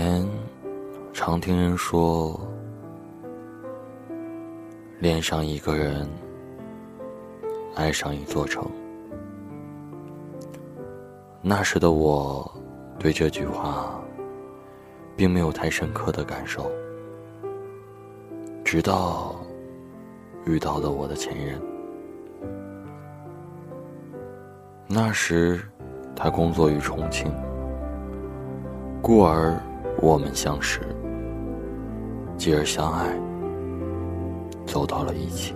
以前常听人说，恋上一个人，爱上一座城。那时的我，对这句话，并没有太深刻的感受。直到遇到了我的前任，那时他工作于重庆。故而，我们相识，继而相爱，走到了一起。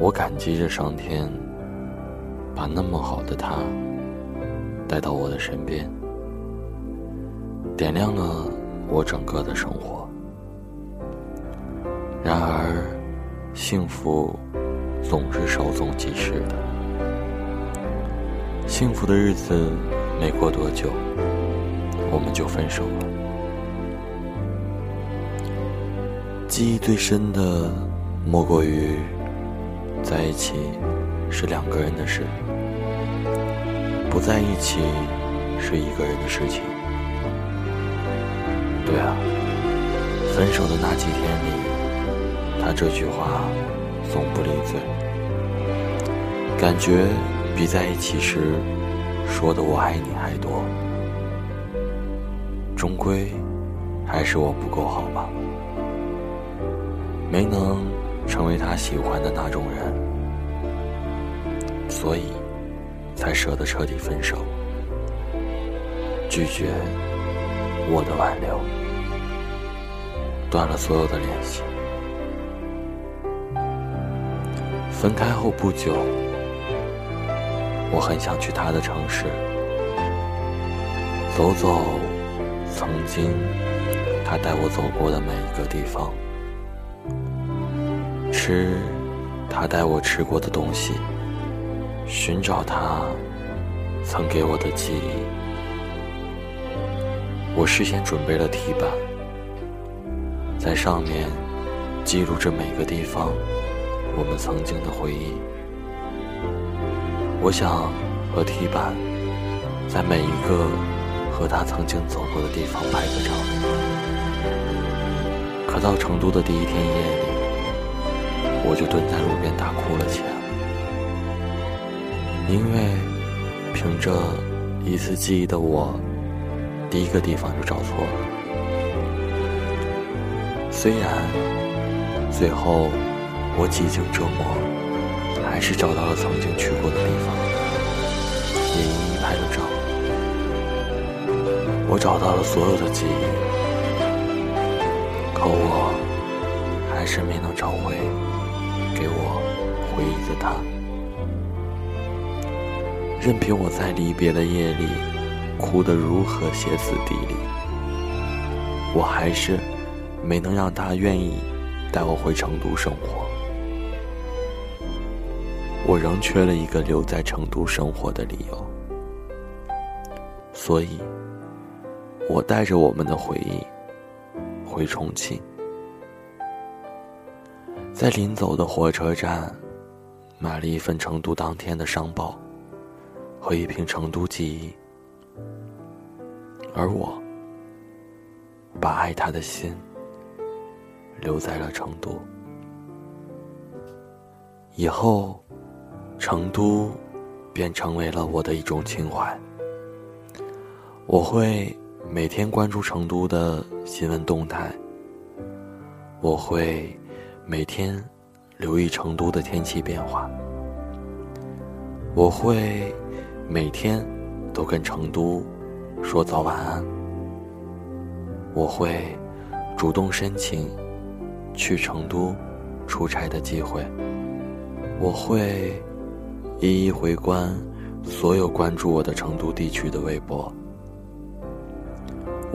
我感激着上天，把那么好的他带到我的身边，点亮了我整个的生活。然而，幸福总是稍纵即逝的，幸福的日子没过多久。我们就分手了。记忆最深的，莫过于在一起是两个人的事，不在一起是一个人的事情。对啊，分手的那几天里，他这句话总不离嘴，感觉比在一起时说的“我爱你”还多。终归，还是我不够好吧？没能成为他喜欢的那种人，所以才舍得彻底分手，拒绝我的挽留，断了所有的联系。分开后不久，我很想去他的城市走走。曾经，他带我走过的每一个地方，吃他带我吃过的东西，寻找他曾给我的记忆。我事先准备了题板，在上面记录着每个地方我们曾经的回忆。我想和题板在每一个。和他曾经走过的地方拍个照，可到成都的第一天夜里，我就蹲在路边大哭了起来，因为凭着一次记忆的我，第一个地方就找错了。虽然最后我几经折磨，还是找到了曾经去过的地方，也一一拍了照。我找到了所有的记忆，可我还是没能找回给我回忆的他。任凭我在离别的夜里哭得如何歇斯底里，我还是没能让他愿意带我回成都生活。我仍缺了一个留在成都生活的理由，所以。我带着我们的回忆回重庆，在临走的火车站买了一份成都当天的商报和一瓶成都记忆，而我把爱他的心留在了成都。以后，成都便成为了我的一种情怀。我会。每天关注成都的新闻动态，我会每天留意成都的天气变化，我会每天都跟成都说早晚安，我会主动申请去成都出差的机会，我会一一回关所有关注我的成都地区的微博。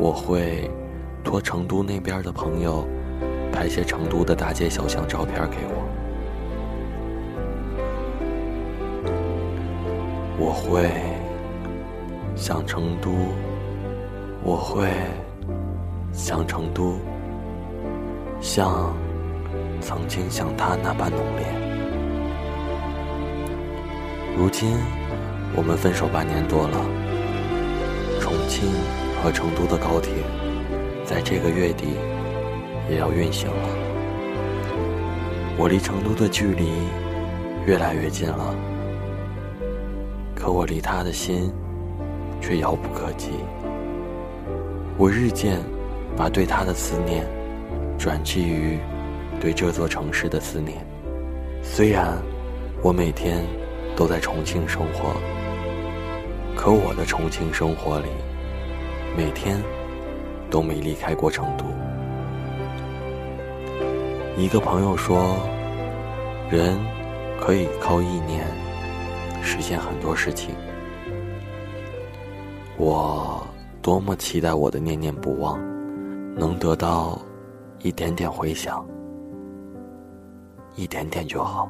我会托成都那边的朋友拍些成都的大街小巷照片给我。我会想成都，我会想成都，像曾经想他那般浓烈。如今我们分手半年多了，重庆。和成都的高铁，在这个月底也要运行了。我离成都的距离越来越近了，可我离他的心却遥不可及。我日渐把对他的思念转寄于对这座城市的思念。虽然我每天都在重庆生活，可我的重庆生活里，每天都没离开过成都。一个朋友说，人可以靠意念实现很多事情。我多么期待我的念念不忘能得到一点点回响，一点点就好。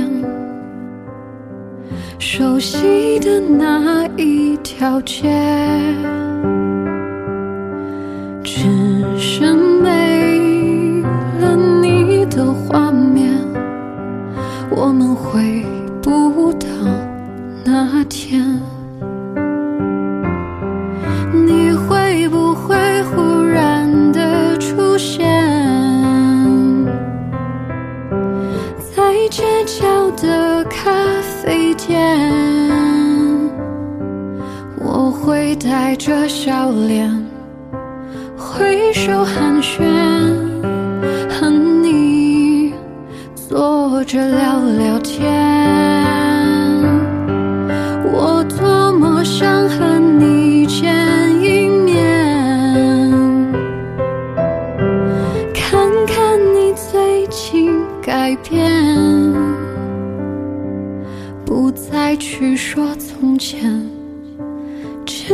熟悉的那一条街。只是没了你的画面，我们回不到那天。带着笑脸。挥手寒暄，和你坐着聊聊天。